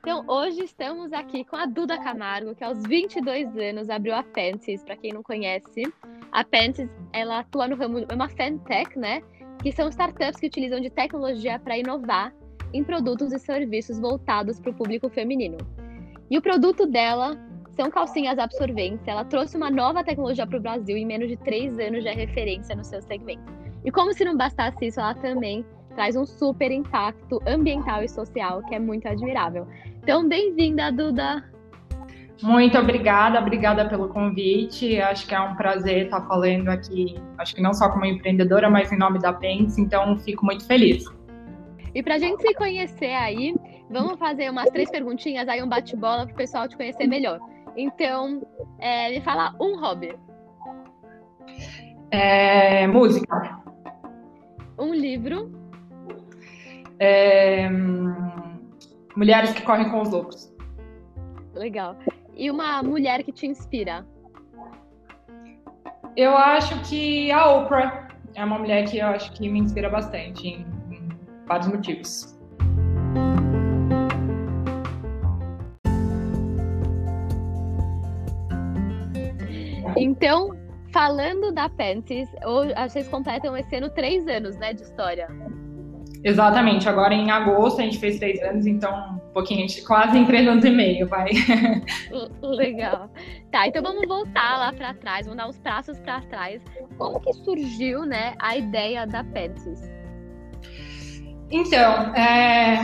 Então, hoje estamos aqui com a Duda Camargo, que aos 22 anos abriu a Pences, para quem não conhece. A Pences, ela atua no ramo, é uma fintech, né? Que são startups que utilizam de tecnologia para inovar em produtos e serviços voltados para o público feminino. E o produto dela são calcinhas absorventes. Ela trouxe uma nova tecnologia para o Brasil e em menos de três anos já é referência no seu segmento. E como se não bastasse isso, ela também traz um super impacto ambiental e social que é muito admirável. Então, bem-vinda, Duda! Muito obrigada, obrigada pelo convite. Acho que é um prazer estar falando aqui, acho que não só como empreendedora, mas em nome da Pens, então fico muito feliz. E para a gente se conhecer aí, vamos fazer umas três perguntinhas aí, um bate-bola para o pessoal te conhecer melhor. Então, é, me fala um hobby. É, música. Um livro. É, mulheres que correm com os loucos. Legal. E uma mulher que te inspira? Eu acho que a Oprah é uma mulher que eu acho que me inspira bastante em, em vários motivos. Então, falando da Panties, vocês completam esse ano três anos, né, de história. Exatamente, agora em agosto a gente fez três anos, então um pouquinho, a gente quase em três anos e meio, vai. Legal. Tá, então vamos voltar lá para trás, vamos dar uns passos para trás. Como que surgiu, né, a ideia da Panties? Então, é,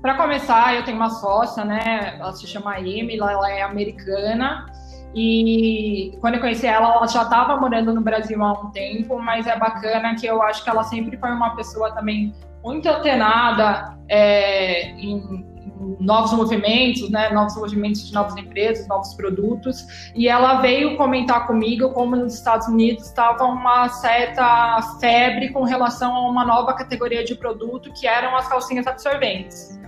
para começar, eu tenho uma sócia, né, ela se chama Emily, ela é americana, e quando eu conheci ela, ela já estava morando no Brasil há um tempo, mas é bacana que eu acho que ela sempre foi uma pessoa também muito antenada é, em, novos movimentos, né, novos movimentos de novas empresas, novos produtos, e ela veio comentar comigo como nos Estados Unidos estava uma certa febre com relação a uma nova categoria de produto que eram as calcinhas absorventes.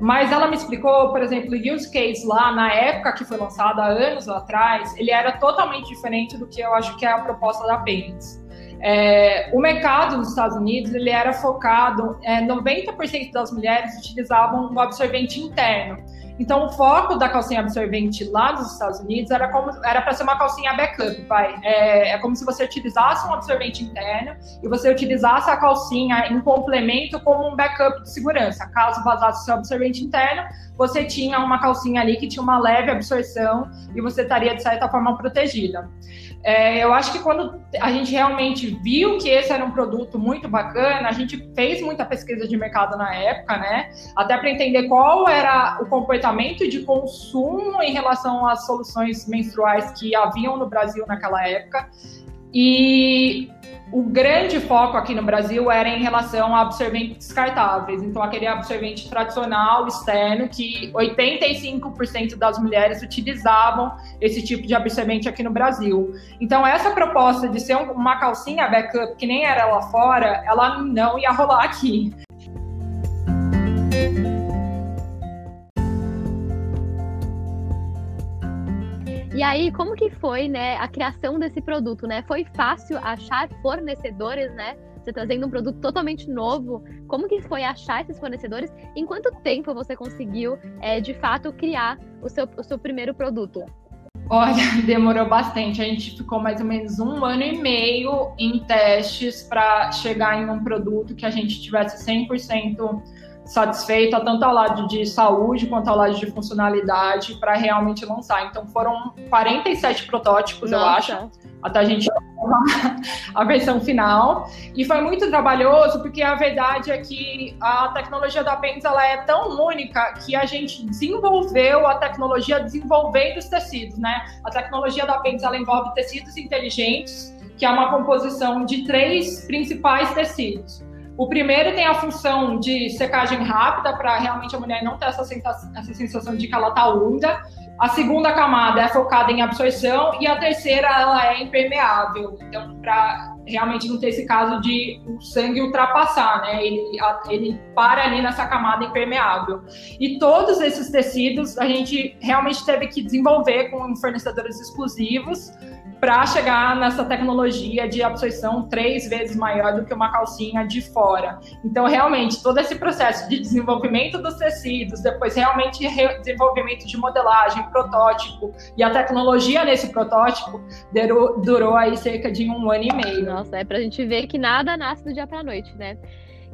Mas ela me explicou, por exemplo, o use case lá na época que foi lançada, há anos atrás, ele era totalmente diferente do que eu acho que é a proposta da Payments. É, o mercado nos Estados Unidos ele era focado, é, 90% das mulheres utilizavam o absorvente interno. Então, o foco da calcinha absorvente lá nos Estados Unidos era como era para ser uma calcinha backup, vai. É, é, como se você utilizasse um absorvente interno e você utilizasse a calcinha em complemento como um backup de segurança. Caso vazasse o seu absorvente interno, você tinha uma calcinha ali que tinha uma leve absorção e você estaria, de certa forma, protegida. É, eu acho que quando a gente realmente viu que esse era um produto muito bacana, a gente fez muita pesquisa de mercado na época, né? Até para entender qual era o comportamento de consumo em relação às soluções menstruais que haviam no Brasil naquela época. E o grande foco aqui no Brasil era em relação a absorventes descartáveis. Então, aquele absorvente tradicional, externo, que 85% das mulheres utilizavam esse tipo de absorvente aqui no Brasil. Então, essa proposta de ser uma calcinha backup, que nem era lá fora, ela não ia rolar aqui. E aí, como que foi, né, a criação desse produto, né? Foi fácil achar fornecedores, né? Você trazendo um produto totalmente novo. Como que foi achar esses fornecedores? Em quanto tempo você conseguiu, é, de fato, criar o seu, o seu primeiro produto? Olha, demorou bastante. A gente ficou mais ou menos um ano e meio em testes para chegar em um produto que a gente tivesse 100% satisfeita tanto ao lado de saúde quanto ao lado de funcionalidade para realmente lançar. Então foram 47 protótipos, Nossa. eu acho, até a gente a versão final. E foi muito trabalhoso porque a verdade é que a tecnologia da Pens ela é tão única que a gente desenvolveu a tecnologia desenvolvendo os tecidos, né? A tecnologia da Pens ela envolve tecidos inteligentes, que é uma composição de três principais tecidos. O primeiro tem a função de secagem rápida, para realmente a mulher não ter essa sensação, essa sensação de que ela está úmida. A segunda camada é focada em absorção e a terceira ela é impermeável. Então, para realmente não ter esse caso de o sangue ultrapassar, né? Ele, ele para ali nessa camada impermeável. E todos esses tecidos a gente realmente teve que desenvolver com fornecedores exclusivos para chegar nessa tecnologia de absorção três vezes maior do que uma calcinha de fora. Então, realmente, todo esse processo de desenvolvimento dos tecidos, depois realmente desenvolvimento de modelagem, protótipo e a tecnologia nesse protótipo durou, durou aí cerca de um ano e meio. Nossa, é para a gente ver que nada nasce do dia para noite, né?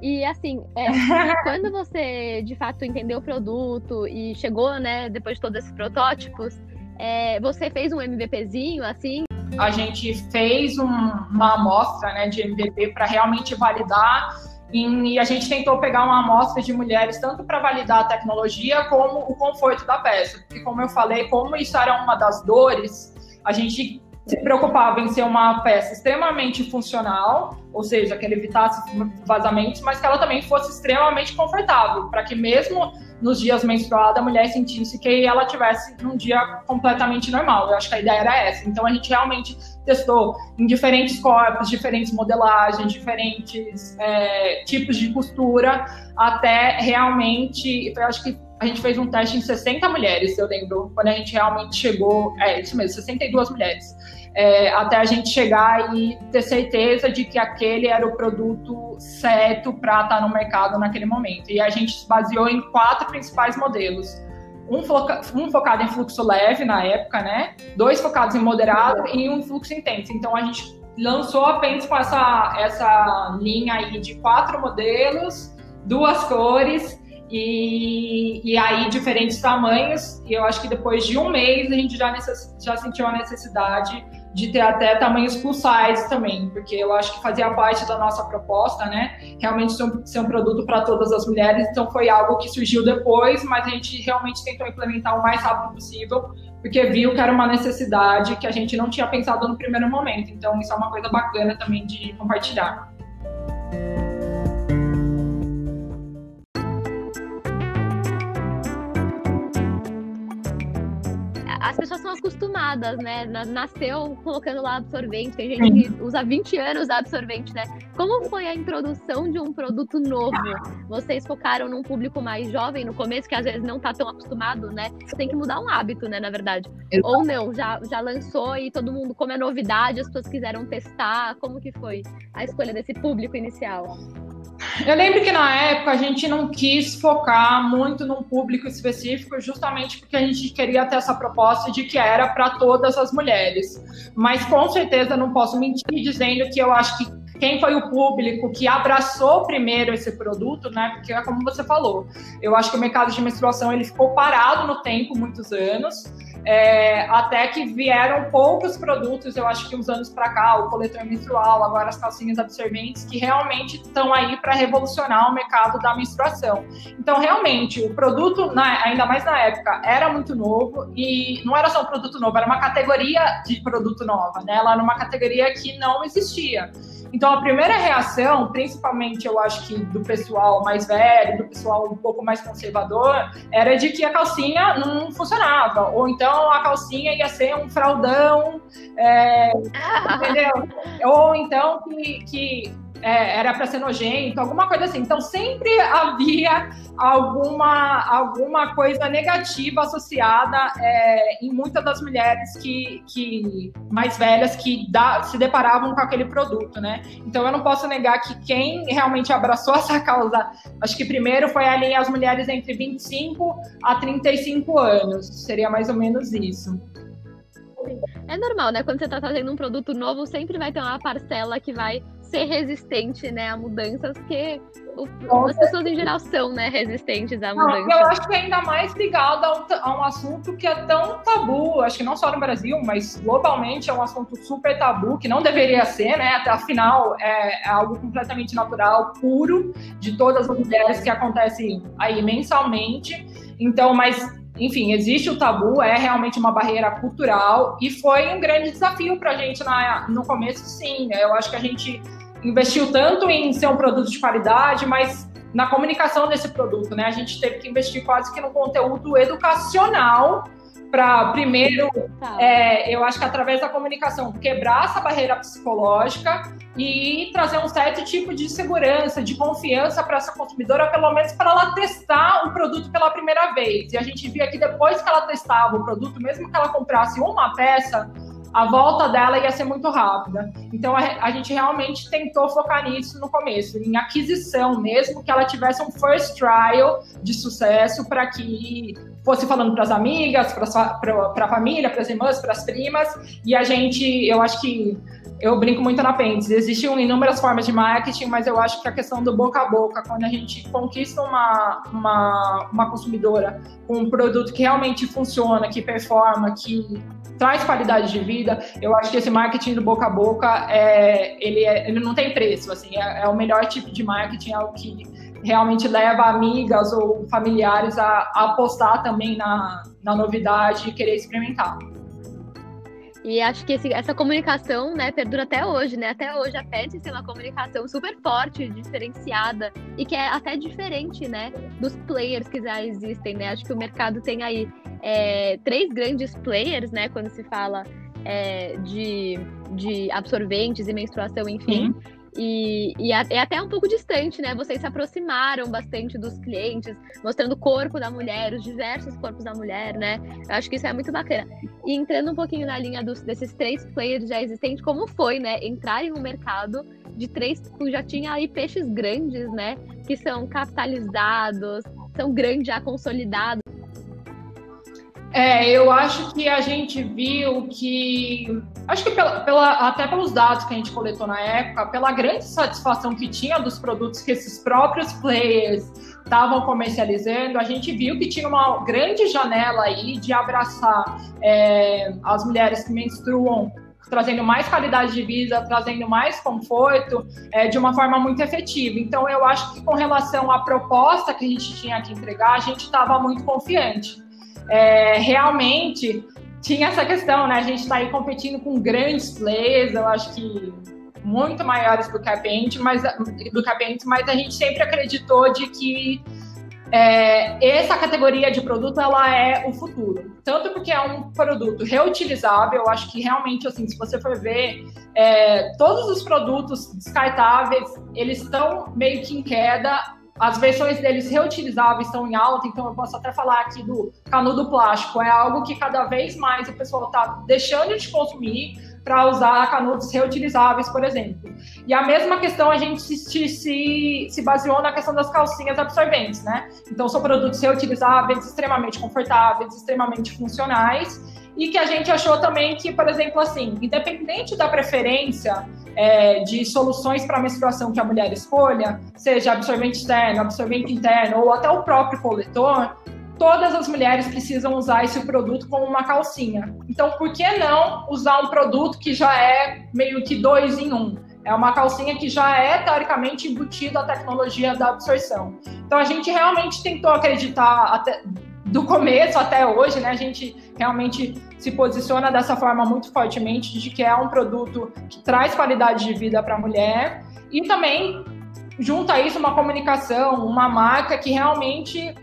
E assim, é, quando você de fato entendeu o produto e chegou, né, depois de todos esses protótipos, é, você fez um MVPzinho, assim? A gente fez um, uma amostra né, de MVP para realmente validar e a gente tentou pegar uma amostra de mulheres tanto para validar a tecnologia como o conforto da peça. Porque, como eu falei, como isso era uma das dores, a gente se preocupava em ser uma peça extremamente funcional, ou seja, que ela evitasse vazamentos, mas que ela também fosse extremamente confortável, para que mesmo nos dias menstruados a mulher sentisse que ela tivesse um dia completamente normal. Eu acho que a ideia era essa. Então a gente realmente testou em diferentes corpos, diferentes modelagens, diferentes é, tipos de costura, até realmente, eu acho que a gente fez um teste em 60 mulheres, eu lembro, quando a gente realmente chegou, é isso mesmo, 62 mulheres é, até a gente chegar e ter certeza de que aquele era o produto certo para estar tá no mercado naquele momento. E a gente se baseou em quatro principais modelos. Um, foca, um, focado em fluxo leve na época, né? Dois focados em moderado e um fluxo intenso. Então a gente lançou apenas com essa, essa linha aí de quatro modelos, duas cores e, e aí diferentes tamanhos. E eu acho que depois de um mês a gente já, necess, já sentiu a necessidade de ter até tamanhos plus size também, porque eu acho que fazia parte da nossa proposta, né? Realmente ser um, ser um produto para todas as mulheres, então foi algo que surgiu depois, mas a gente realmente tentou implementar o mais rápido possível, porque viu que era uma necessidade que a gente não tinha pensado no primeiro momento. Então, isso é uma coisa bacana também de compartilhar. As pessoas são acostumadas, né? Nasceu colocando lá absorvente, tem gente que usa 20 anos absorvente, né? Como foi a introdução de um produto novo? Vocês focaram num público mais jovem no começo, que às vezes não tá tão acostumado, né? Tem que mudar um hábito, né, na verdade. Exato. Ou não, já, já lançou e todo mundo, como é novidade, as pessoas quiseram testar. Como que foi a escolha desse público inicial? Eu lembro que na época a gente não quis focar muito num público específico, justamente porque a gente queria ter essa proposta de que era para todas as mulheres. Mas com certeza não posso mentir dizendo que eu acho que quem foi o público que abraçou primeiro esse produto, né? Porque é como você falou, eu acho que o mercado de menstruação ele ficou parado no tempo muitos anos é, até que vieram poucos produtos, eu acho que uns anos para cá, o coletor menstrual, agora as calcinhas absorventes, que realmente estão aí para revolucionar o mercado da menstruação. Então, realmente, o produto, na, ainda mais na época, era muito novo e não era só um produto novo, era uma categoria de produto nova, né? Ela era uma categoria que não existia. Então, a primeira reação, principalmente eu acho que do pessoal mais velho, do pessoal um pouco mais conservador, era de que a calcinha não funcionava. Ou então a calcinha ia ser um fraldão, é, entendeu? Ou então que, que é, era para ser nojento, alguma coisa assim. Então sempre havia alguma, alguma coisa negativa associada é, em muitas das mulheres que, que mais velhas que da, se deparavam com aquele produto, né? Então eu não posso negar que quem realmente abraçou essa causa, acho que primeiro foi ali as mulheres entre 25 a 35 anos, seria mais ou menos isso. É normal, né? Quando você está trazendo um produto novo, sempre vai ter uma parcela que vai ser resistente, né, a mudanças, porque o, as pessoas em geral são, né, resistentes à mudança. Não, eu acho que é ainda mais ligado a um, a um, assunto que é tão tabu, acho que não só no Brasil, mas globalmente é um assunto super tabu, que não deveria ser, né, até afinal é, é algo completamente natural, puro, de todas as mulheres que acontece aí mensalmente. Então, mas enfim, existe o tabu, é realmente uma barreira cultural e foi um grande desafio para a gente na, no começo, sim. Né? Eu acho que a gente investiu tanto em ser um produto de qualidade, mas na comunicação desse produto, né? A gente teve que investir quase que no conteúdo educacional para primeiro, é, eu acho que através da comunicação, quebrar essa barreira psicológica e trazer um certo tipo de segurança, de confiança para essa consumidora, pelo menos para ela testar o produto pela primeira vez. E a gente via que depois que ela testava o produto, mesmo que ela comprasse uma peça, a volta dela ia ser muito rápida. Então a, a gente realmente tentou focar nisso no começo, em aquisição mesmo, que ela tivesse um first trial de sucesso para que fosse falando para as amigas, para a família, para as irmãs, para as primas, e a gente, eu acho que eu brinco muito na Pentes. Existem inúmeras formas de marketing, mas eu acho que a questão do boca a boca, quando a gente conquista uma, uma, uma consumidora com um produto que realmente funciona, que performa, que traz qualidade de vida, eu acho que esse marketing do boca a boca é, ele, é, ele não tem preço. Assim, é, é o melhor tipo de marketing, é o que realmente leva amigas ou familiares a, a apostar também na, na novidade e querer experimentar. E acho que esse, essa comunicação, né, perdura até hoje, né? Até hoje a Pets tem uma comunicação super forte, diferenciada e que é até diferente, né, dos players que já existem, né? Acho que o mercado tem aí é, três grandes players, né, quando se fala é, de, de absorventes e menstruação, enfim. Uhum. E, e, é até um pouco distante, né? Vocês se aproximaram bastante dos clientes, mostrando o corpo da mulher, os diversos corpos da mulher, né? Eu acho que isso é muito bacana. E entrando um pouquinho na linha dos, desses três players já existentes, como foi, né? Entrar em um mercado de três, já tinha aí peixes grandes, né? Que são capitalizados, são grandes, já consolidados. É, eu acho que a gente viu que, acho que pela, pela, até pelos dados que a gente coletou na época, pela grande satisfação que tinha dos produtos que esses próprios players estavam comercializando, a gente viu que tinha uma grande janela aí de abraçar é, as mulheres que menstruam trazendo mais qualidade de vida, trazendo mais conforto, é, de uma forma muito efetiva. Então, eu acho que com relação à proposta que a gente tinha que entregar, a gente estava muito confiante é, realmente tinha essa questão, né? A gente está aí competindo com grandes players, eu acho que muito maiores do que a Paint, mas do que a mas a gente sempre acreditou de que é, essa categoria de produto ela é o futuro. Tanto porque é um produto reutilizável, eu acho que realmente, assim, se você for ver, é, todos os produtos descartáveis, eles estão meio que em queda as versões deles reutilizáveis estão em alta, então eu posso até falar aqui do canudo plástico. É algo que cada vez mais o pessoal está deixando de consumir para usar canudos reutilizáveis, por exemplo. E a mesma questão a gente se, se, se baseou na questão das calcinhas absorventes, né? Então são produtos reutilizáveis, extremamente confortáveis, extremamente funcionais e que a gente achou também que, por exemplo, assim, independente da preferência é, de soluções para menstruação que a mulher escolha, seja absorvente externo, absorvente interno ou até o próprio coletor, todas as mulheres precisam usar esse produto como uma calcinha. Então, por que não usar um produto que já é meio que dois em um? É uma calcinha que já é teoricamente embutida a tecnologia da absorção. Então, a gente realmente tentou acreditar até do começo até hoje, né? A gente realmente se posiciona dessa forma muito fortemente de que é um produto que traz qualidade de vida para a mulher e também junta a isso uma comunicação, uma marca que realmente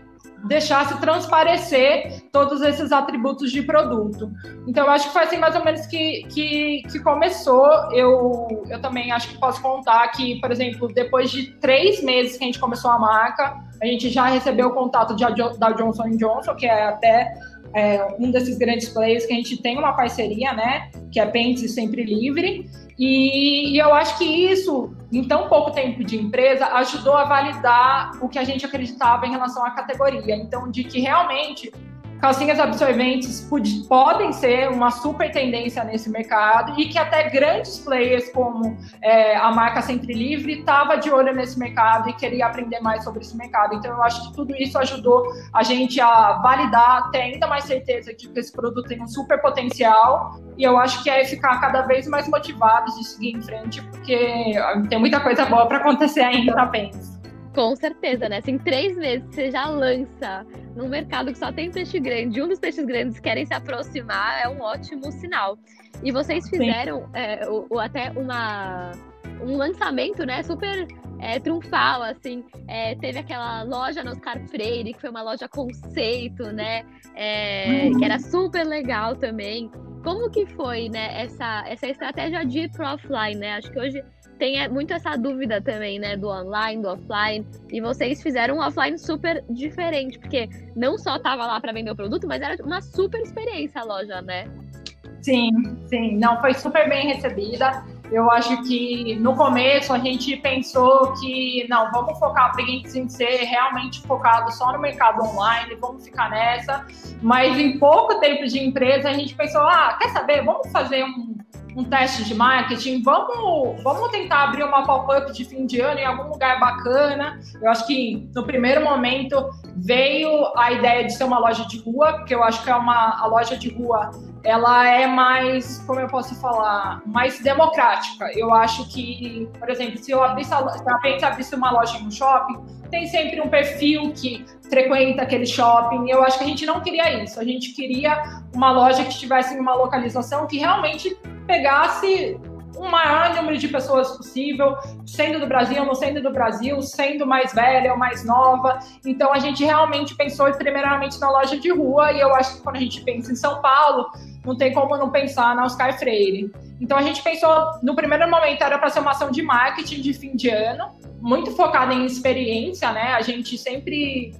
deixasse transparecer todos esses atributos de produto. Então, acho que foi assim mais ou menos que, que, que, começou. Eu, eu também acho que posso contar que, por exemplo, depois de três meses que a gente começou a marca, a gente já recebeu o contato de, da Johnson Johnson, que é até é, um desses grandes players que a gente tem uma parceria, né? Que é Pentes Sempre Livre. E, e, eu acho que isso, em tão pouco tempo de empresa, ajudou a validar o que a gente acreditava em relação à categoria. Então, de que realmente calcinhas absorventes podem ser uma super tendência nesse mercado e que até grandes players como é, a marca Sempre Livre estava de olho nesse mercado e queria aprender mais sobre esse mercado. Então eu acho que tudo isso ajudou a gente a validar, ter ainda mais certeza de que esse produto tem um super potencial e eu acho que é ficar cada vez mais motivados de seguir em frente porque tem muita coisa boa para acontecer ainda na Pens. Com certeza, né? Se em três meses você já lança num mercado que só tem peixe grande, um dos peixes grandes querem se aproximar, é um ótimo sinal. E vocês fizeram é, o, o, até uma, um lançamento, né, super é, triunfal, assim. É, teve aquela loja no Oscar Freire, que foi uma loja conceito, né? É, uhum. Que era super legal também. Como que foi, né, essa, essa estratégia de ir pro offline, né? Acho que hoje tem é, muito essa dúvida também, né, do online, do offline. E vocês fizeram um offline super diferente, porque não só tava lá para vender o produto, mas era uma super experiência a loja, né? Sim, sim. Não, foi super bem recebida. Eu acho que no começo a gente pensou que não, vamos focar para em ser realmente focado só no mercado online, vamos ficar nessa. Mas em pouco tempo de empresa a gente pensou, ah, quer saber? Vamos fazer um, um teste de marketing, vamos, vamos tentar abrir uma pop-up de fim de ano em algum lugar bacana. Eu acho que no primeiro momento veio a ideia de ser uma loja de rua, porque eu acho que é uma a loja de rua ela é mais, como eu posso falar, mais democrática. Eu acho que, por exemplo, se eu abrisse, se a abrisse uma loja um shopping, tem sempre um perfil que frequenta aquele shopping. Eu acho que a gente não queria isso. A gente queria uma loja que estivesse em uma localização que realmente pegasse o maior número de pessoas possível, sendo do Brasil, não sendo do Brasil, sendo mais velha ou mais nova. Então a gente realmente pensou primeiramente na loja de rua e eu acho que quando a gente pensa em São Paulo, não tem como não pensar na Oscar Freire. Então a gente pensou, no primeiro momento era para ser uma ação de marketing de fim de ano, muito focada em experiência, né? A gente sempre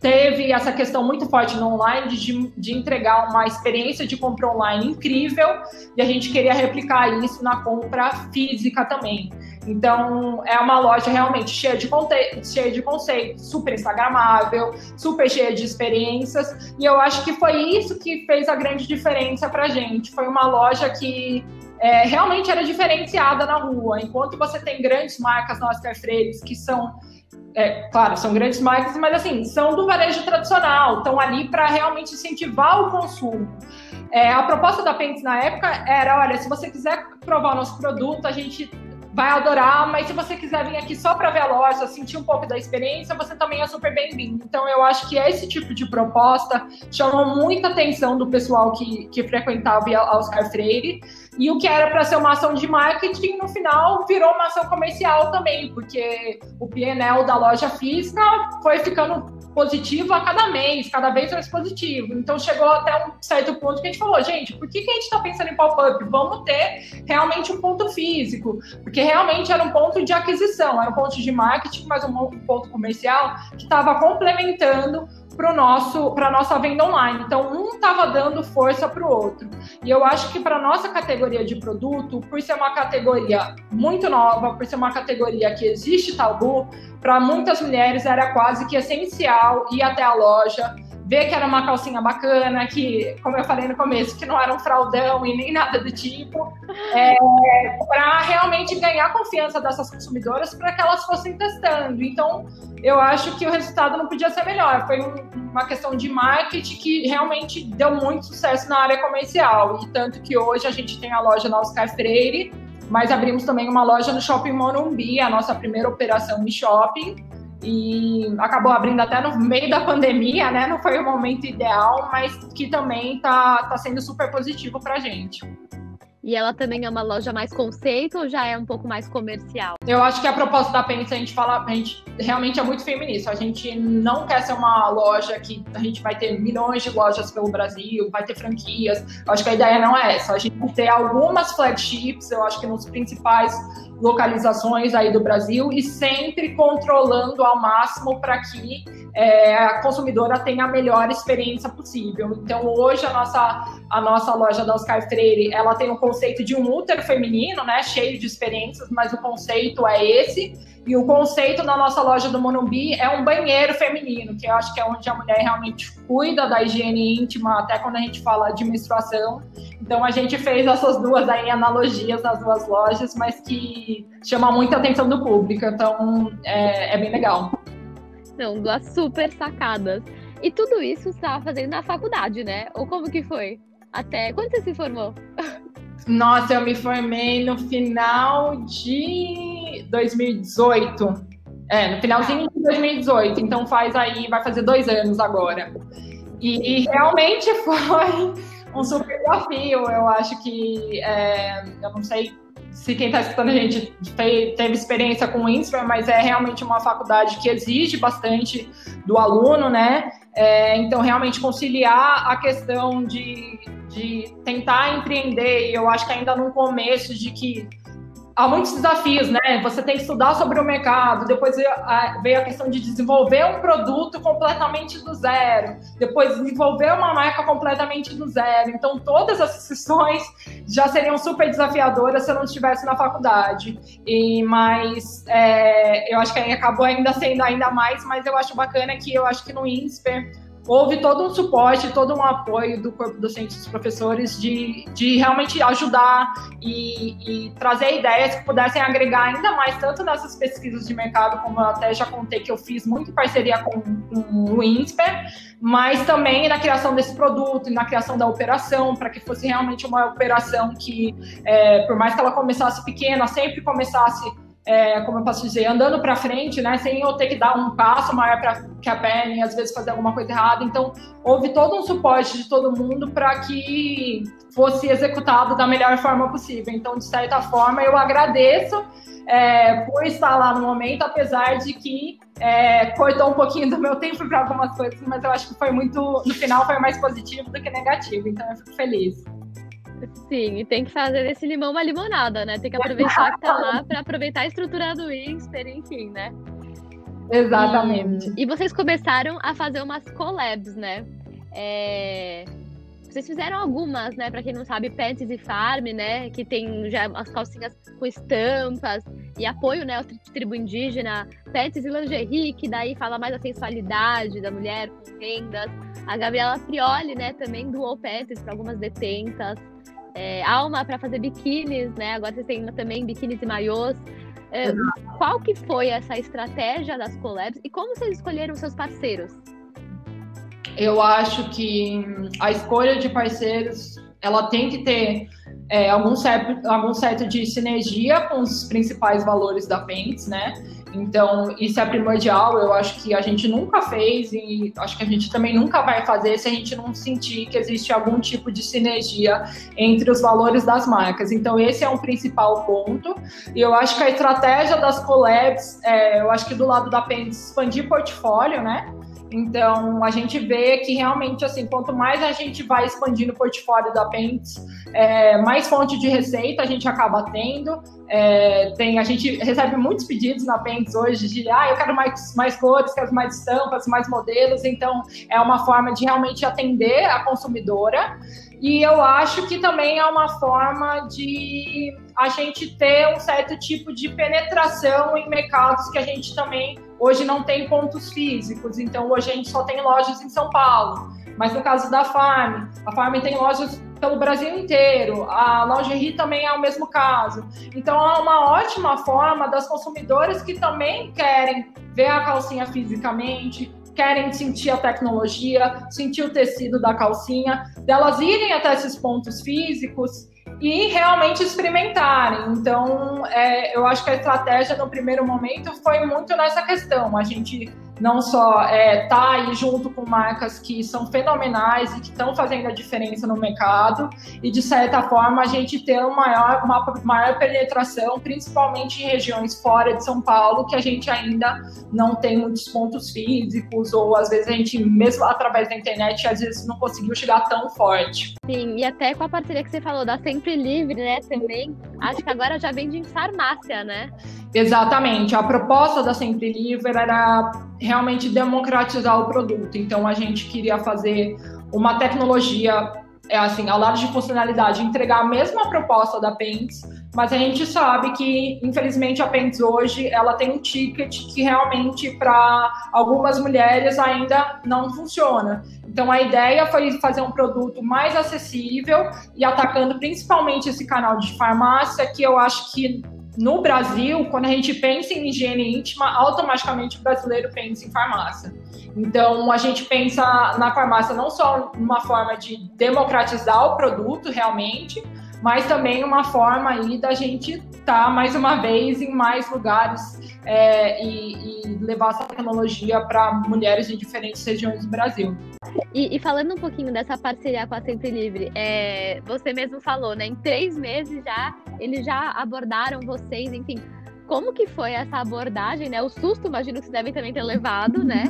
teve essa questão muito forte no online de, de entregar uma experiência de compra online incrível e a gente queria replicar isso na compra física também. Então, é uma loja realmente cheia de, cheia de conceitos, super instagramável, super cheia de experiências. E eu acho que foi isso que fez a grande diferença para gente. Foi uma loja que é, realmente era diferenciada na rua. Enquanto você tem grandes marcas no Oscar Freire que são é, claro, são grandes marcas, mas assim, são do varejo tradicional, estão ali para realmente incentivar o consumo. É, a proposta da Pentes na época era: olha, se você quiser provar nosso produto, a gente vai adorar, mas se você quiser vir aqui só para ver a loja, sentir um pouco da experiência, você também é super bem-vindo. Então, eu acho que esse tipo de proposta chamou muita atenção do pessoal que, que frequentava a Oscar Freire. E o que era para ser uma ação de marketing, no final virou uma ação comercial também, porque o PNL da loja física foi ficando positivo a cada mês, cada vez mais positivo. Então chegou até um certo ponto que a gente falou, gente, por que, que a gente está pensando em pop-up? Vamos ter realmente um ponto físico, porque realmente era um ponto de aquisição, era um ponto de marketing, mas um ponto comercial que estava complementando para nosso nossa venda online. Então um estava dando força para o outro. E eu acho que para nossa categoria de produto, por ser uma categoria muito nova, por ser uma categoria que existe tabu, para muitas mulheres era quase que essencial ir até a loja ver que era uma calcinha bacana, que, como eu falei no começo, que não era um fraldão e nem nada do tipo, é, para realmente ganhar a confiança dessas consumidoras para que elas fossem testando. Então, eu acho que o resultado não podia ser melhor. Foi um, uma questão de marketing que realmente deu muito sucesso na área comercial. E tanto que hoje a gente tem a loja na Oscar Freire, mas abrimos também uma loja no Shopping Morumbi, a nossa primeira operação em shopping e acabou abrindo até no meio da pandemia, né? Não foi o momento ideal, mas que também tá, tá sendo super positivo para a gente. E ela também é uma loja mais conceito ou já é um pouco mais comercial? Eu acho que a proposta da Pênis, a gente fala, a gente realmente é muito feminista. A gente não quer ser uma loja que a gente vai ter milhões de lojas pelo Brasil, vai ter franquias. Eu acho que a ideia não é essa. A gente ter algumas flagships, eu acho que nos principais localizações aí do Brasil e sempre controlando ao máximo para que é, a consumidora tenha a melhor experiência possível. Então, hoje, a nossa, a nossa loja da Oscar Freire, ela tem o conceito de um útero feminino, né, cheio de experiências, mas o conceito é esse. E o conceito da nossa loja do Monumbi é um banheiro feminino, que eu acho que é onde a mulher realmente cuida da higiene íntima, até quando a gente fala de menstruação. Então a gente fez essas duas aí analogias nas duas lojas, mas que chama muita atenção do público. Então é, é bem legal. Não, duas super sacadas. E tudo isso você estava fazendo na faculdade, né? Ou como que foi? Até quando você se formou? Nossa, eu me formei no final de 2018. É, no finalzinho de 2018. Então faz aí, vai fazer dois anos agora. E, e realmente foi um super desafio. Eu acho que, é, eu não sei se quem está escutando a gente teve experiência com o INSPER, mas é realmente uma faculdade que exige bastante do aluno, né? É, então, realmente conciliar a questão de, de tentar empreender, e eu acho que ainda no começo de que há muitos desafios, né? Você tem que estudar sobre o mercado, depois veio a questão de desenvolver um produto completamente do zero, depois desenvolver uma marca completamente do zero. Então, todas essas questões já seriam super desafiadoras se eu não estivesse na faculdade. E mas é, eu acho que acabou ainda sendo ainda mais, mas eu acho bacana que eu acho que no INSPER houve todo um suporte, todo um apoio do corpo docente dos professores de, de realmente ajudar e, e, trazer ideias que pudessem agregar ainda mais, tanto nessas pesquisas de mercado, como eu até já contei que eu fiz muito em parceria com, com o INSPER, mas também na criação desse produto e na criação da operação, para que fosse realmente uma operação que, é, por mais que ela começasse pequena, sempre começasse é, como eu posso dizer, andando para frente, né, sem eu ter que dar um passo maior para que a perna às vezes fazer alguma coisa errada. Então, houve todo um suporte de todo mundo para que fosse executado da melhor forma possível. Então, de certa forma, eu agradeço é, por estar lá no momento, apesar de que é, cortou um pouquinho do meu tempo para algumas coisas, mas eu acho que foi muito, no final, foi mais positivo do que negativo. Então, eu fico feliz. Sim, e tem que fazer desse limão uma limonada, né? Tem que aproveitar que tá lá para aproveitar a estrutura do Insper, enfim, né? Exatamente. E, e, vocês começaram a fazer umas collabs, né? É... Vocês fizeram algumas, né? Para quem não sabe, Pets e Farm, né? Que tem já as calcinhas com estampas e apoio, né? Ao tribo indígena. Pets e Lingerie, que daí fala mais da sensualidade da mulher com rendas. A Gabriela Prioli, né? Também doou Pets para algumas detentas é, Alma para fazer biquínis, né? Agora vocês têm também biquínis e maiôs. É, qual que foi essa estratégia das collabs e como vocês escolheram seus parceiros? Eu acho que a escolha de parceiros ela tem que ter é, algum, certo, algum certo de sinergia com os principais valores da Pentes, né? Então, isso é primordial. Eu acho que a gente nunca fez e acho que a gente também nunca vai fazer se a gente não sentir que existe algum tipo de sinergia entre os valores das marcas. Então, esse é um principal ponto. E eu acho que a estratégia das collabs, é, eu acho que do lado da Pens, expandir portfólio, né? Então, a gente vê que realmente, assim, quanto mais a gente vai expandindo o portfólio da Pentes, é, mais fonte de receita a gente acaba tendo. É, tem, a gente recebe muitos pedidos na Pentes hoje de, ah, eu quero mais, mais cores, quero mais estampas, mais modelos. Então, é uma forma de realmente atender a consumidora. E eu acho que também é uma forma de a gente ter um certo tipo de penetração em mercados que a gente também hoje não tem pontos físicos. Então, hoje a gente só tem lojas em São Paulo. Mas no caso da Farm, a Farm tem lojas pelo Brasil inteiro. A lingerie também é o mesmo caso. Então é uma ótima forma das consumidoras que também querem ver a calcinha fisicamente, querem sentir a tecnologia, sentir o tecido da calcinha, delas irem até esses pontos físicos e realmente experimentarem. Então, é, eu acho que a estratégia no primeiro momento foi muito nessa questão. A gente não só é, tá aí junto com marcas que são fenomenais e que estão fazendo a diferença no mercado e de certa forma a gente ter uma maior, uma maior penetração, principalmente em regiões fora de São Paulo, que a gente ainda não tem muitos pontos físicos ou às vezes a gente mesmo através da internet às vezes não conseguiu chegar tão forte. Sim, e até com a parceria que você falou da Sempre Livre, né, também, acho que agora já vende em farmácia, né? Exatamente. A proposta da Sempre Livre era realmente democratizar o produto. Então a gente queria fazer uma tecnologia, é assim, ao lado de funcionalidade, entregar a mesma proposta da Pens, mas a gente sabe que, infelizmente, a Pens hoje ela tem um ticket que realmente para algumas mulheres ainda não funciona. Então a ideia foi fazer um produto mais acessível e atacando principalmente esse canal de farmácia que eu acho que no Brasil, quando a gente pensa em higiene íntima, automaticamente o brasileiro pensa em farmácia. Então, a gente pensa na farmácia não só numa forma de democratizar o produto realmente, mas também uma forma aí da gente estar tá, mais uma vez em mais lugares é, e, e, levar essa tecnologia para mulheres de diferentes regiões do Brasil. E, e, falando um pouquinho dessa parceria com a Sempre Livre, é, você mesmo falou, né? Em três meses já, eles já abordaram vocês, enfim. Como que foi essa abordagem, né? O susto, imagino que vocês devem também ter levado, né?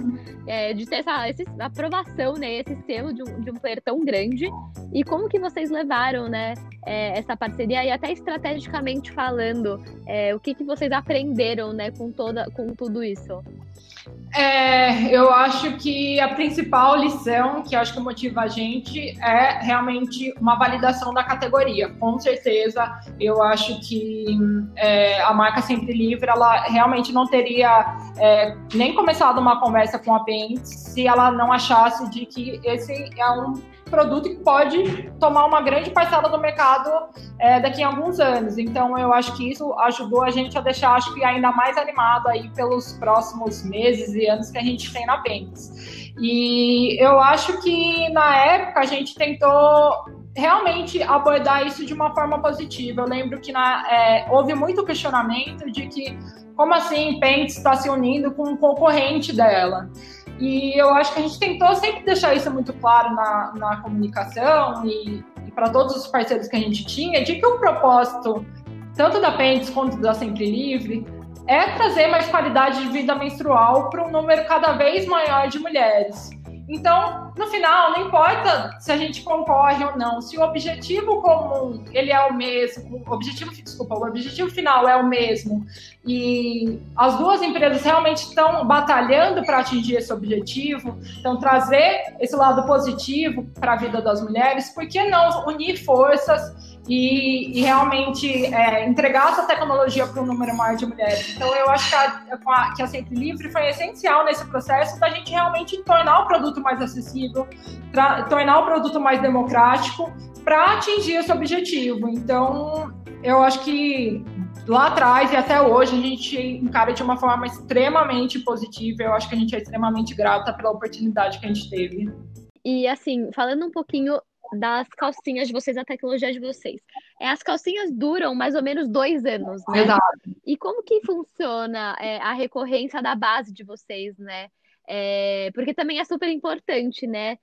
É, de ter essa, essa aprovação, né? Esse selo de um, de um player tão grande. E como que vocês levaram, né? É, essa parceria e até estrategicamente falando, é, o que, que vocês aprenderam, né? Com, toda, com tudo isso? É, eu acho que a principal lição que acho que motiva a gente é realmente uma validação da categoria. Com certeza, eu acho que é, a marca Sempre Livre, ela realmente não teria é, nem começado uma conversa com a Pentes se ela não achasse de que esse é um produto que pode tomar uma grande parcela do mercado é, daqui a alguns anos. Então, eu acho que isso ajudou a gente a deixar, acho que ainda mais animado aí pelos próximos meses e anos que a gente tem na Pentes. E eu acho que na época a gente tentou realmente abordar isso de uma forma positiva. Eu lembro que na, é, houve muito questionamento de que como assim Pentes está se unindo com um concorrente dela? E eu acho que a gente tentou sempre deixar isso muito claro na, na comunicação e, e para todos os parceiros que a gente tinha, de que o propósito, tanto da Pentes quanto da Sempre Livre, é trazer mais qualidade de vida menstrual para um número cada vez maior de mulheres. Então, no final, não importa se a gente concorre ou não, se o objetivo comum ele é o mesmo, o objetivo, desculpa, o objetivo final é o mesmo e as duas empresas realmente estão batalhando para atingir esse objetivo, então trazer esse lado positivo para a vida das mulheres, por que não unir forças e, e realmente é, entregar essa tecnologia para um número maior de mulheres. Então, eu acho que a, que a Sempre Livre foi essencial nesse processo da gente realmente tornar o produto mais acessível, tornar o produto mais democrático para atingir esse objetivo. Então, eu acho que lá atrás e até hoje a gente encara de uma forma extremamente positiva. Eu acho que a gente é extremamente grata pela oportunidade que a gente teve. E assim, falando um pouquinho das calcinhas de vocês, a tecnologia de vocês. É, as calcinhas duram mais ou menos dois anos, né? Exato. E como que funciona é, a recorrência da base de vocês, né? É, porque também é super importante, né?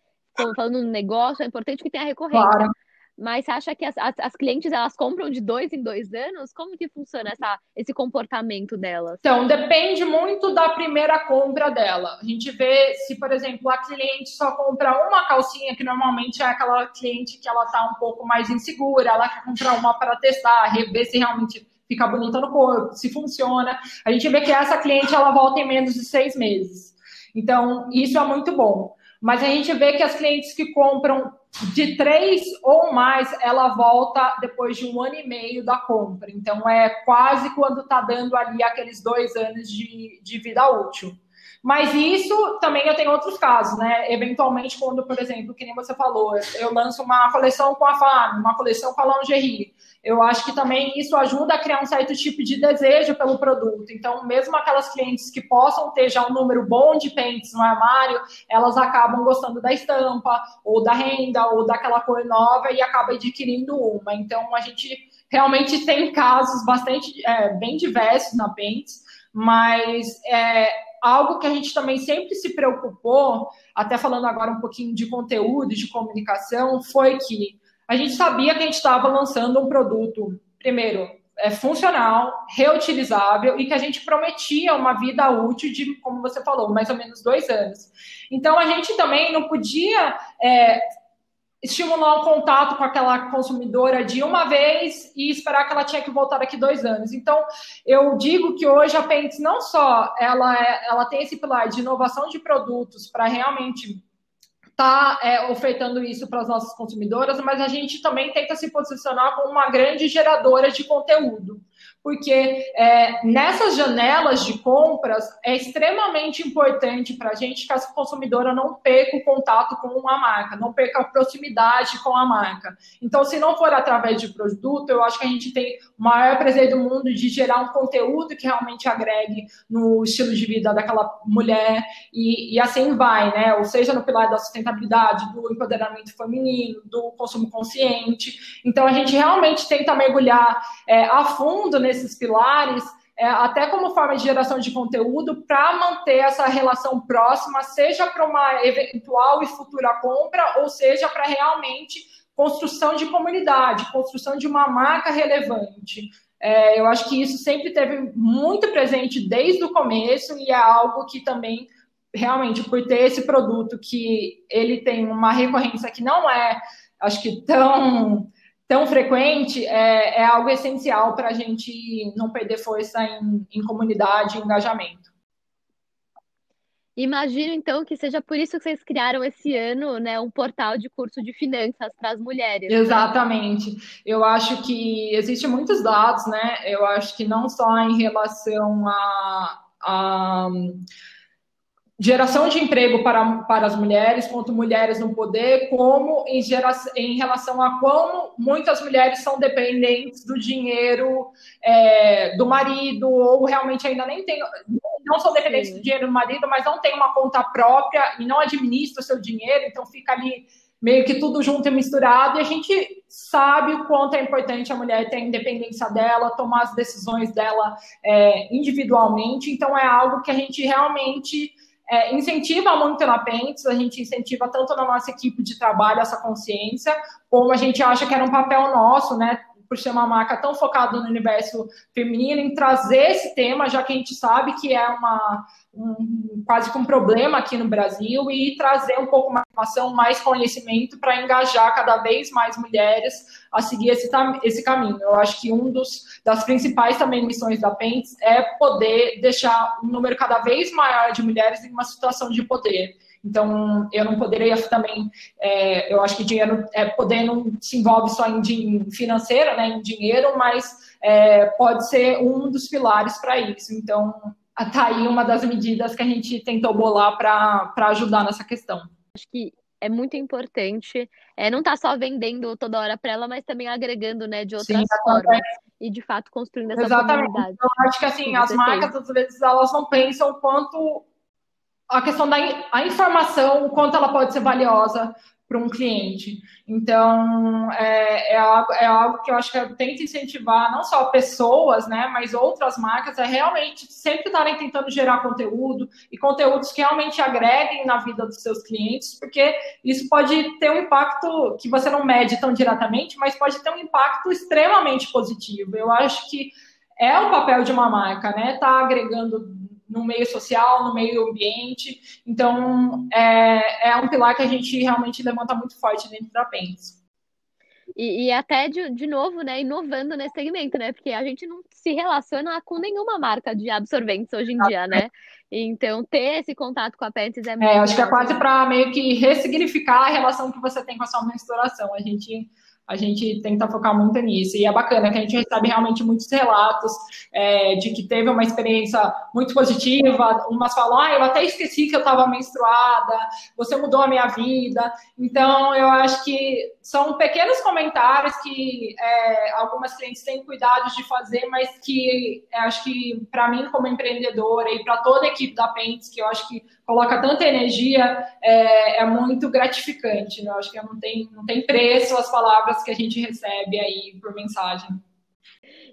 Falando no negócio, é importante que tenha recorrência. Claro. Mas você acha que as, as, as, clientes elas compram de dois em dois anos? Como que funciona essa, esse comportamento delas? Então, depende muito da primeira compra dela. A gente vê se, por exemplo, a cliente só compra uma calcinha, que normalmente é aquela cliente que ela está um pouco mais insegura, ela quer comprar uma para testar, rever se realmente fica bonita no corpo, se funciona. A gente vê que essa cliente ela volta em menos de seis meses. Então, isso é muito bom. Mas a gente vê que as clientes que compram de três ou mais, ela volta depois de um ano e meio da compra. Então, é quase quando está dando ali aqueles dois anos de, de vida útil. Mas isso também eu tenho outros casos, né? Eventualmente, quando, por exemplo, que nem você falou, eu lanço uma coleção com a FAM, uma coleção com a lingerie. Eu acho que também isso ajuda a criar um certo tipo de desejo pelo produto. Então, mesmo aquelas clientes que possam ter já um número bom de pentes no armário, elas acabam gostando da estampa, ou da renda, ou daquela cor nova e acabam adquirindo uma. Então, a gente realmente tem casos bastante é, bem diversos na Pentes, mas é, algo que a gente também sempre se preocupou, até falando agora um pouquinho de conteúdo, de comunicação, foi que a gente sabia que a gente estava lançando um produto, primeiro, é funcional, reutilizável e que a gente prometia uma vida útil de, como você falou, mais ou menos dois anos. Então a gente também não podia é, estimular um contato com aquela consumidora de uma vez e esperar que ela tinha que voltar daqui dois anos. Então, eu digo que hoje a Pentes não só ela, é, ela tem esse pilar de inovação de produtos para realmente estar tá, é, ofertando isso para as nossas consumidoras, mas a gente também tenta se posicionar como uma grande geradora de conteúdo porque é, nessas janelas de compras é extremamente importante para a gente que a consumidora não perca o contato com a marca, não perca a proximidade com a marca. Então, se não for através de produto, eu acho que a gente tem o maior prazer do mundo de gerar um conteúdo que realmente agregue no estilo de vida daquela mulher e, e assim vai, né? Ou seja, no pilar da sustentabilidade, do empoderamento feminino, do consumo consciente. Então, a gente realmente tenta mergulhar é, a fundo nesse esses pilares, é, até como forma de geração de conteúdo, para manter essa relação próxima, seja para uma eventual e futura compra, ou seja para realmente construção de comunidade, construção de uma marca relevante. É, eu acho que isso sempre teve muito presente desde o começo e é algo que também realmente por ter esse produto que ele tem uma recorrência que não é, acho que tão tão frequente, é, é algo essencial para a gente não perder força em, em comunidade e engajamento. Imagino, então, que seja por isso que vocês criaram esse ano, né, um portal de curso de finanças para as mulheres. Né? Exatamente. Eu acho que existem muitos dados, né? Eu acho que não só em relação a, a geração de emprego para, para as mulheres, quanto mulheres no poder, como em, gera, em relação a como muitas mulheres são dependentes do dinheiro é, do marido, ou realmente ainda nem tem, não são dependentes do dinheiro do marido, mas não tem uma conta própria e não administra o seu dinheiro, então fica ali meio que tudo junto e misturado, e a gente sabe o quanto é importante a mulher ter a independência dela, tomar as decisões dela é, individualmente, então é algo que a gente realmente é, incentiva na Pentes, a gente incentiva tanto na nossa equipe de trabalho essa consciência, como a gente acha que era um papel nosso, né, por ser uma marca tão focada no universo feminino, em trazer esse tema, já que a gente sabe que é uma, um, quase que um problema aqui no Brasil, e trazer um pouco mais informação, mais conhecimento para engajar cada vez mais mulheres a seguir esse, esse caminho. Eu acho que um dos das principais também missões da Pentes é poder deixar um número cada vez maior de mulheres em uma situação de poder. Então, eu não poderia também, é, eu acho que dinheiro, é, poder não se envolve só em financeiro, né, em dinheiro, mas é, pode ser um dos pilares para isso. Então, tá aí uma das medidas que a gente tentou bolar para ajudar nessa questão. Acho que é muito importante, é, não tá só vendendo toda hora para ela, mas também agregando, né, de outras Sim, formas. E de fato construindo essa Exatamente. comunidade. Então, acho que assim, as marcas, às vezes, elas não pensam quanto a questão da a informação, o quanto ela pode ser valiosa para um cliente. Então, é, é, algo, é algo que eu acho que eu tento incentivar não só pessoas, né, mas outras marcas, é realmente sempre estarem tentando gerar conteúdo e conteúdos que realmente agreguem na vida dos seus clientes, porque isso pode ter um impacto que você não mede tão diretamente, mas pode ter um impacto extremamente positivo. Eu acho que é o papel de uma marca, né, tá agregando no meio social, no meio ambiente. Então, é, é um pilar que a gente realmente levanta muito forte dentro da PENS. E, e, até, de, de novo, né, inovando nesse segmento, né? Porque a gente não se relaciona com nenhuma marca de absorventes hoje em dia, né? Então, ter esse contato com a Pets é, é muito... É, acho que é quase para meio que ressignificar a relação que você tem com a sua menstruação. A gente a gente tenta focar muito nisso. E é bacana que a gente recebe realmente muitos relatos é, de que teve uma experiência muito positiva. Umas falam, ah, eu até esqueci que eu estava menstruada, você mudou a minha vida. Então, eu acho que são pequenos comentários que é, algumas clientes têm cuidado de fazer, mas que é, acho que para mim, como empreendedora, e para toda a equipe da Pentes, que eu acho que coloca tanta energia, é, é muito gratificante. Né? Eu acho que não tem, não tem preço as palavras que a gente recebe aí por mensagem.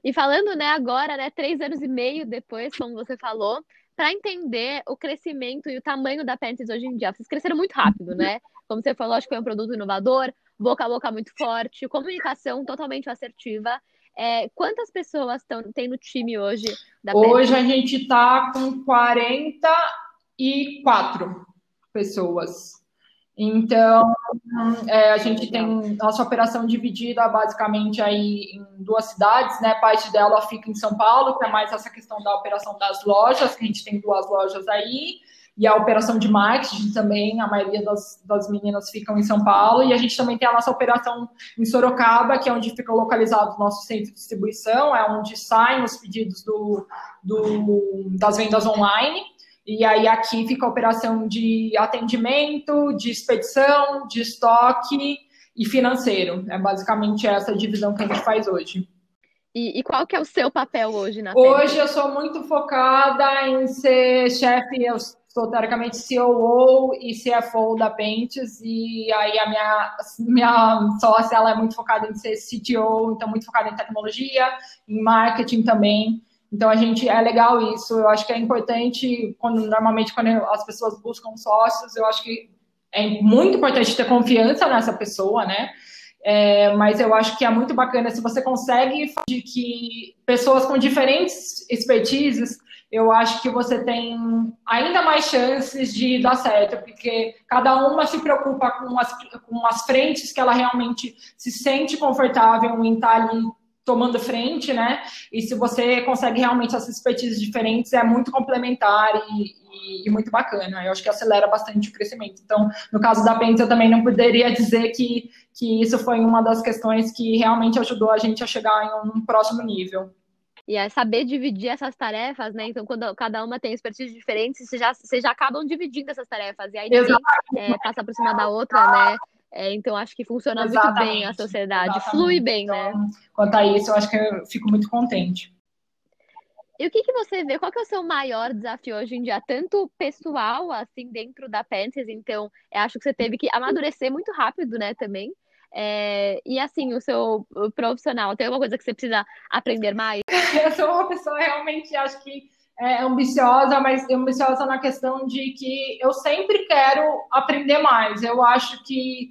E falando, né, agora, né, três anos e meio depois, como você falou, para entender o crescimento e o tamanho da Pentes hoje em dia. Vocês cresceram muito rápido, né? Como você falou, acho que foi um produto inovador, boca a boca muito forte, comunicação totalmente assertiva. É, quantas pessoas tão, tem no time hoje? hoje a gente está com 44 pessoas. Então, é, a gente tem nossa operação dividida basicamente aí em duas cidades, né? Parte dela fica em São Paulo, que é mais essa questão da operação das lojas, que a gente tem duas lojas aí, e a operação de marketing também, a maioria das, das meninas ficam em São Paulo, e a gente também tem a nossa operação em Sorocaba, que é onde fica localizado o nosso centro de distribuição, é onde saem os pedidos do, do das vendas online. E aí aqui fica a operação de atendimento, de expedição, de estoque e financeiro. É basicamente essa divisão que a gente faz hoje. E, e qual que é o seu papel hoje na Hoje eu sou muito focada em ser chefe, eu sou teoricamente COO e CFO da Pentes, e aí a minha, minha sócia ela é muito focada em ser CTO, então muito focada em tecnologia, em marketing também. Então a gente é legal isso. Eu acho que é importante quando normalmente quando as pessoas buscam sócios, eu acho que é muito importante ter confiança nessa pessoa, né? É, mas eu acho que é muito bacana se você consegue de que pessoas com diferentes expertises, eu acho que você tem ainda mais chances de dar certo, porque cada uma se preocupa com as, com as frentes que ela realmente se sente confortável em estar ali tomando frente, né? E se você consegue realmente essas expertises diferentes, é muito complementar e, e, e, muito bacana. Eu acho que acelera bastante o crescimento. Então, no caso da Penta, eu também não poderia dizer que, que isso foi uma das questões que realmente ajudou a gente a chegar em um próximo nível. E é saber dividir essas tarefas, né? Então, quando cada uma tem expertise diferentes, vocês já, vocês já acabam dividindo essas tarefas. E aí ninguém é, passa por cima da outra, né? É, então, acho que funciona Exatamente. muito bem a sociedade, Exatamente. flui bem, né? então, né? Quanto a isso, eu acho que eu fico muito contente. E o que, que você vê? Qual que é o seu maior desafio hoje em dia? Tanto pessoal, assim, dentro da Pences, então, acho que você teve que amadurecer muito rápido, né, também. É, e assim, o seu profissional, tem alguma coisa que você precisa aprender mais? Eu sou uma pessoa realmente, acho que é, ambiciosa, mas ambiciosa na questão de que eu sempre quero aprender mais. Eu acho que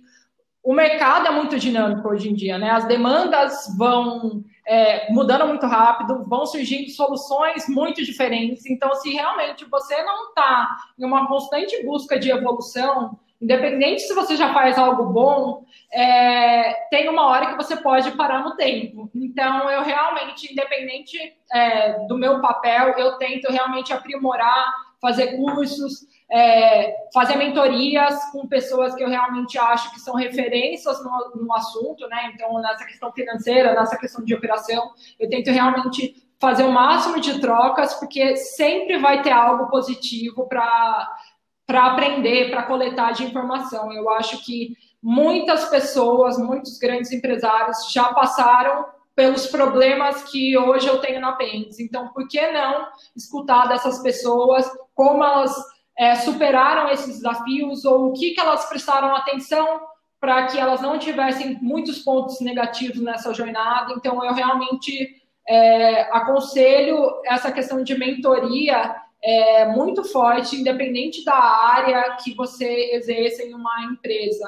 o mercado é muito dinâmico hoje em dia, né? As demandas vão é, mudando muito rápido, vão surgindo soluções muito diferentes. Então, se realmente você não está em uma constante busca de evolução, independente se você já faz algo bom, é, tem uma hora que você pode parar no tempo. Então, eu realmente, independente é, do meu papel, eu tento realmente aprimorar, fazer cursos, é, fazer mentorias com pessoas que eu realmente acho que são referências no, no assunto, né? Então, nessa questão financeira, nessa questão de operação, eu tento realmente fazer o máximo de trocas, porque sempre vai ter algo positivo para para aprender, para coletar de informação. Eu acho que muitas pessoas, muitos grandes empresários já passaram pelos problemas que hoje eu tenho na Pentes. Então, por que não escutar dessas pessoas como elas é, superaram esses desafios ou o que, que elas prestaram atenção para que elas não tivessem muitos pontos negativos nessa jornada. Então, eu realmente é, aconselho essa questão de mentoria é, muito forte, independente da área que você exerça em uma empresa.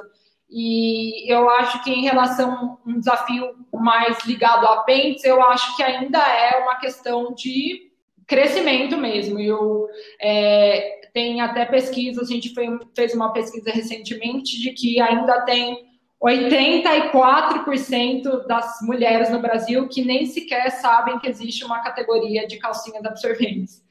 E eu acho que em relação a um desafio mais ligado a Pentes, eu acho que ainda é uma questão de crescimento mesmo. Eu é, tem até pesquisas, a gente fez uma pesquisa recentemente de que ainda tem 84% das mulheres no Brasil que nem sequer sabem que existe uma categoria de calcinhas absorventes.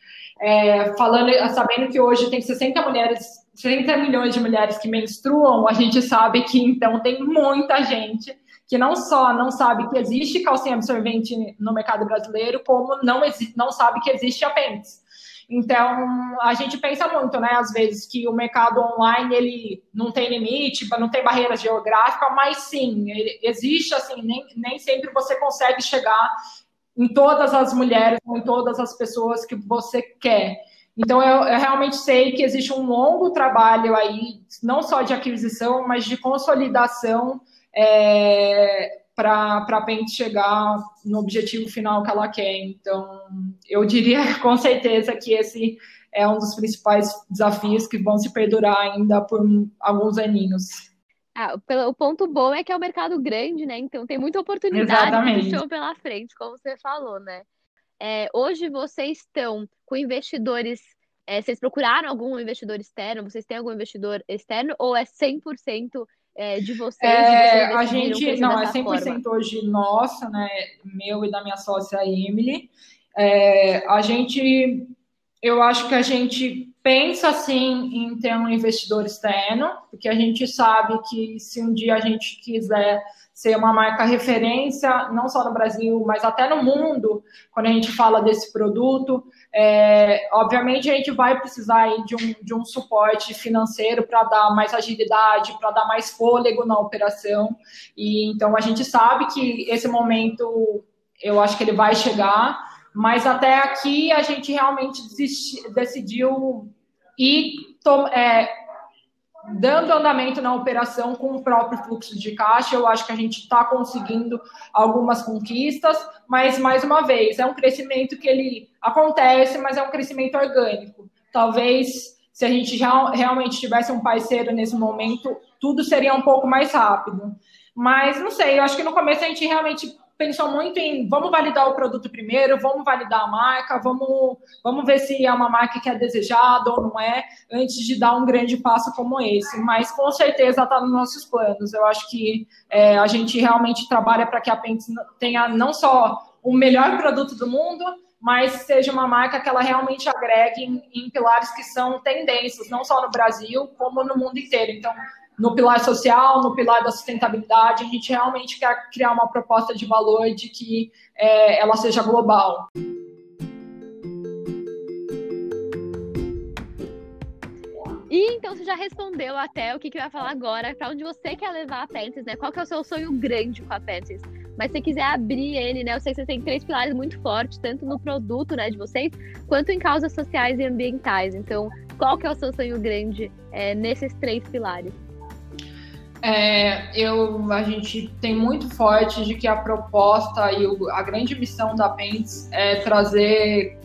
É, falando, sabendo que hoje tem 60 mulheres, 60 milhões de mulheres que menstruam, a gente sabe que então tem muita gente que não só não sabe que existe calcinha absorvente no mercado brasileiro, como não, não sabe que existe apêndice. Então, a gente pensa muito, né, às vezes, que o mercado online, ele não tem limite, não tem barreira geográfica, mas sim, existe, assim, nem, nem sempre você consegue chegar em todas as mulheres, em todas as pessoas que você quer. Então, eu, eu, realmente sei que existe um longo trabalho aí, não só de aquisição, mas de consolidação é, para a Paint chegar no objetivo final que ela quer. Então, eu diria com certeza que esse é um dos principais desafios que vão se perdurar ainda por alguns aninhos. Ah, o ponto bom é que é um mercado grande, né? Então tem muita oportunidade que pela frente, como você falou, né? É, hoje vocês estão com investidores. É, vocês procuraram algum investidor externo? Vocês têm algum investidor externo? Ou é 100% é, de vocês? É, a gente, não, é 100% forma? hoje nossa, né? Meu e da minha sócia Emily. É, a gente, eu acho que a gente pensa sim em ter um investidor externo, porque a gente sabe que se um dia a gente quiser ser uma marca referência, não só no Brasil, mas até no mundo, quando a gente fala desse produto, é, obviamente a gente vai precisar de, um, de um suporte financeiro para dar mais agilidade, para dar mais fôlego na operação. E então a gente sabe que esse momento, eu acho que ele vai chegar mas até aqui a gente realmente desisti, decidiu ir é, dando andamento na operação com o próprio fluxo de caixa. Eu acho que a gente está conseguindo algumas conquistas, mas mais uma vez é um crescimento que ele acontece, mas é um crescimento orgânico. Talvez se a gente já realmente tivesse um parceiro nesse momento, tudo seria um pouco mais rápido. Mas não sei, eu acho que no começo a gente realmente pensou muito em vamos validar o produto primeiro, vamos validar a marca, vamos, vamos ver se é uma marca que é desejada ou não é, antes de dar um grande passo como esse. Mas com certeza está nos nossos planos. Eu acho que é, a gente realmente trabalha para que a Pentes tenha não só o melhor produto do mundo, mas seja uma marca que ela realmente agregue em, em pilares que são tendências, não só no Brasil, como no mundo inteiro. Então, no pilar social, no pilar da sustentabilidade, a gente realmente quer criar uma proposta de valor de que é, ela seja global. E então você já respondeu até o que, que ia falar agora, para onde você quer levar a Pentes, né? Qual que é o seu sonho grande com a Pentes? Mas se quiser abrir ele, né? Eu sei que você tem três pilares muito fortes, tanto no produto, né, de vocês, quanto em causas sociais e ambientais. Então, qual que é o seu sonho grande é, nesses três pilares? É, eu, a gente tem muito forte de que a proposta e o, a grande missão da Pentes é trazer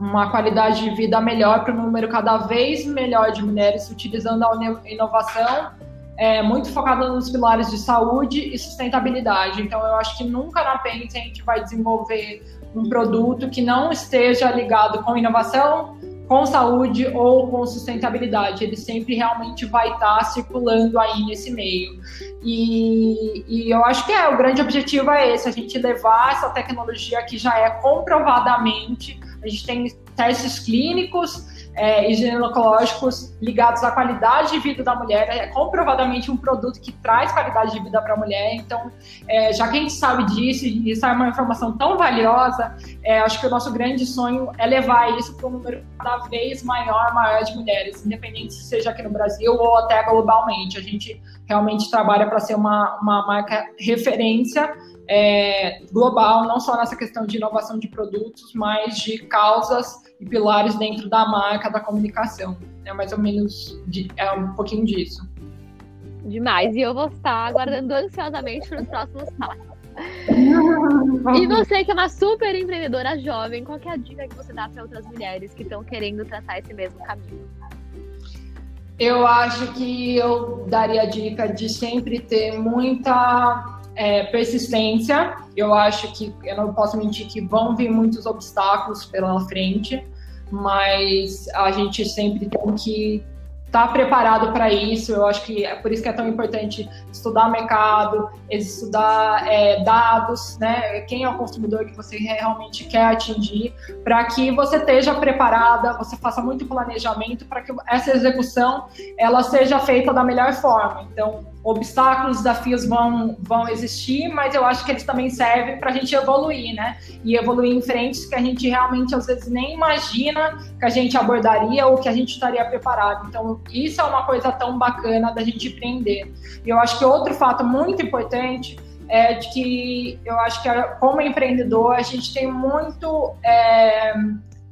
uma qualidade de vida melhor para o número cada vez melhor de mulheres utilizando a inovação, é, muito focada nos pilares de saúde e sustentabilidade. Então, eu acho que nunca na Pentes a gente vai desenvolver um produto que não esteja ligado com inovação, com saúde ou com sustentabilidade. Ele sempre realmente vai estar circulando aí nesse meio. E, e, eu acho que é o grande objetivo é esse: a gente levar essa tecnologia que já é comprovadamente, a gente tem testes clínicos é, e ginecológicos ligados à qualidade de vida da mulher. É comprovadamente um produto que traz qualidade de vida para a mulher. Então, é, já que a gente sabe disso e isso é uma informação tão valiosa, é, acho que o nosso grande sonho é levar isso para um número cada vez maior, maior de mulheres, independente se seja aqui no Brasil ou até globalmente. A gente realmente trabalha para ser uma, uma marca referência é, global, não só nessa questão de inovação de produtos, mas de causas e pilares dentro da marca, da comunicação. É mais ou menos de, é um pouquinho disso. Demais. E eu vou estar aguardando ansiosamente para os próximos passos. e você que é uma super empreendedora jovem, qual é a dica que você dá para outras mulheres que estão querendo traçar esse mesmo caminho? Eu acho que eu daria a dica de sempre ter muita é, persistência. Eu acho que eu não posso mentir que vão vir muitos obstáculos pela frente, mas a gente sempre tem que estar tá preparado para isso. Eu acho que é por isso que é tão importante estudar mercado, estudar é, dados, né? Quem é o consumidor que você realmente quer atingir, para que você esteja preparada, você faça muito planejamento para que essa execução ela seja feita da melhor forma. Então, obstáculos, desafios vão, vão existir, mas eu acho que eles também servem para a gente evoluir, né? E evoluir em frentes que a gente realmente às vezes nem imagina que a gente abordaria ou que a gente estaria preparado. Então, isso é uma coisa tão bacana da gente aprender. E eu acho que outro fato muito importante é de que eu acho que como empreendedor a gente tem muito é,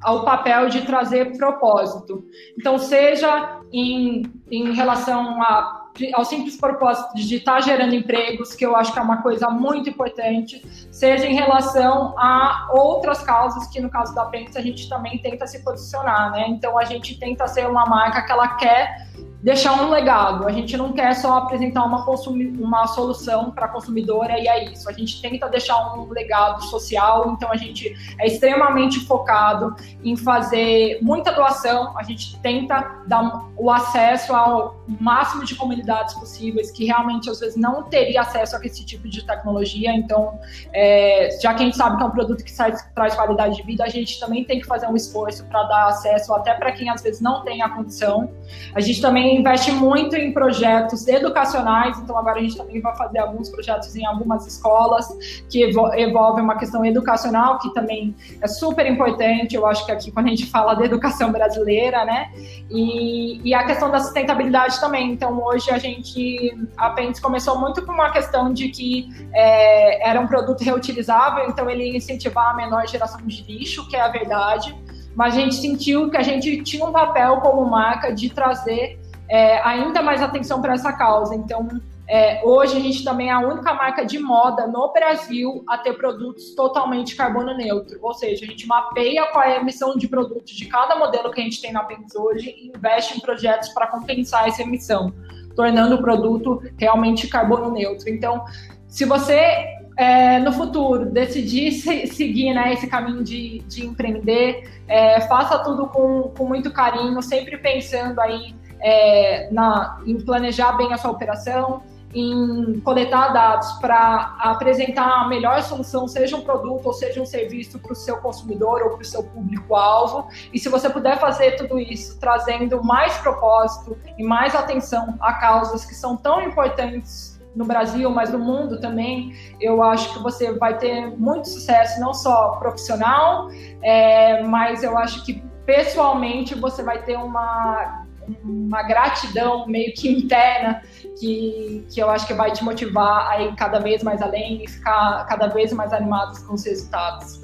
ao papel de trazer propósito. Então, seja em, em relação a ao simples propósito de estar gerando empregos, que eu acho que é uma coisa muito importante, seja em relação a outras causas que no caso da Pence a gente também tenta se posicionar, né? Então a gente tenta ser uma marca que ela quer deixar um legado. A gente não quer só apresentar uma, uma solução para a consumidora e é isso. A gente tenta deixar um legado social, então a gente é extremamente focado em fazer muita doação. A gente tenta dar o acesso ao máximo de comunidades possíveis que realmente às vezes não teria acesso a esse tipo de tecnologia. Então, é, já que a gente sabe que é um produto que traz, traz qualidade de vida, a gente também tem que fazer um esforço para dar acesso até para quem às vezes não tem a condição. A gente também investe muito em projetos educacionais, então agora a gente também vai fazer alguns projetos em algumas escolas que envolvem uma questão educacional, que também é super importante, eu acho que aqui quando a gente fala da educação brasileira, né? E, e a questão da sustentabilidade também. Então hoje a gente, a Pentes começou muito com uma questão de que é, era um produto reutilizável, então ele ia incentivar a menor geração de lixo, que é a verdade mas a gente sentiu que a gente tinha um papel como marca de trazer é, ainda mais atenção para essa causa. Então, é, hoje a gente também é a única marca de moda no Brasil a ter produtos totalmente carbono neutro. Ou seja, a gente mapeia qual é a emissão de produtos de cada modelo que a gente tem na Pens hoje e investe em projetos para compensar essa emissão. tornando o produto realmente carbono neutro. Então, se você é, no futuro decidir se, seguir né, esse caminho de, de empreender, é, faça tudo com, com muito carinho, sempre pensando aí é, na, em planejar bem a sua operação, em coletar dados para apresentar a melhor solução, seja um produto ou seja um serviço para o seu consumidor ou para o seu público-alvo. E se você puder fazer tudo isso trazendo mais propósito e mais atenção a causas que são tão importantes no Brasil, mas no mundo também, eu acho que você vai ter muito sucesso, não só profissional, é, mas eu acho que pessoalmente você vai ter uma uma gratidão meio que interna que, que eu acho que vai te motivar a ir cada vez mais além e ficar cada vez mais animados com os resultados.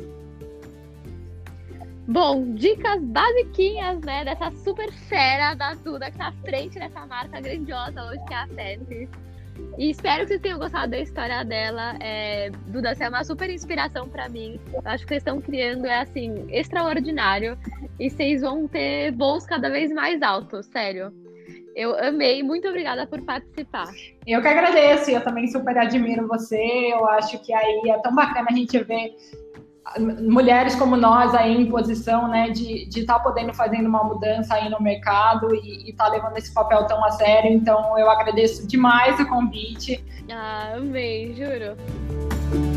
Bom, dicas basiquinhas, né, dessa super fera da Duda que tá à frente dessa marca grandiosa hoje que é a Fences. E espero que vocês tenham gostado da história dela. É, Duda, você é uma super inspiração para mim. Eu acho que vocês estão criando é assim extraordinário e vocês vão ter voos cada vez mais altos, sério. Eu amei, muito obrigada por participar. Eu que agradeço, eu também super admiro você. Eu acho que aí é tão bacana a gente ver mulheres como nós aí em posição né, de estar tá podendo fazendo uma mudança aí no mercado e estar tá levando esse papel tão a sério. Então eu agradeço demais o convite. Ah, amei, juro.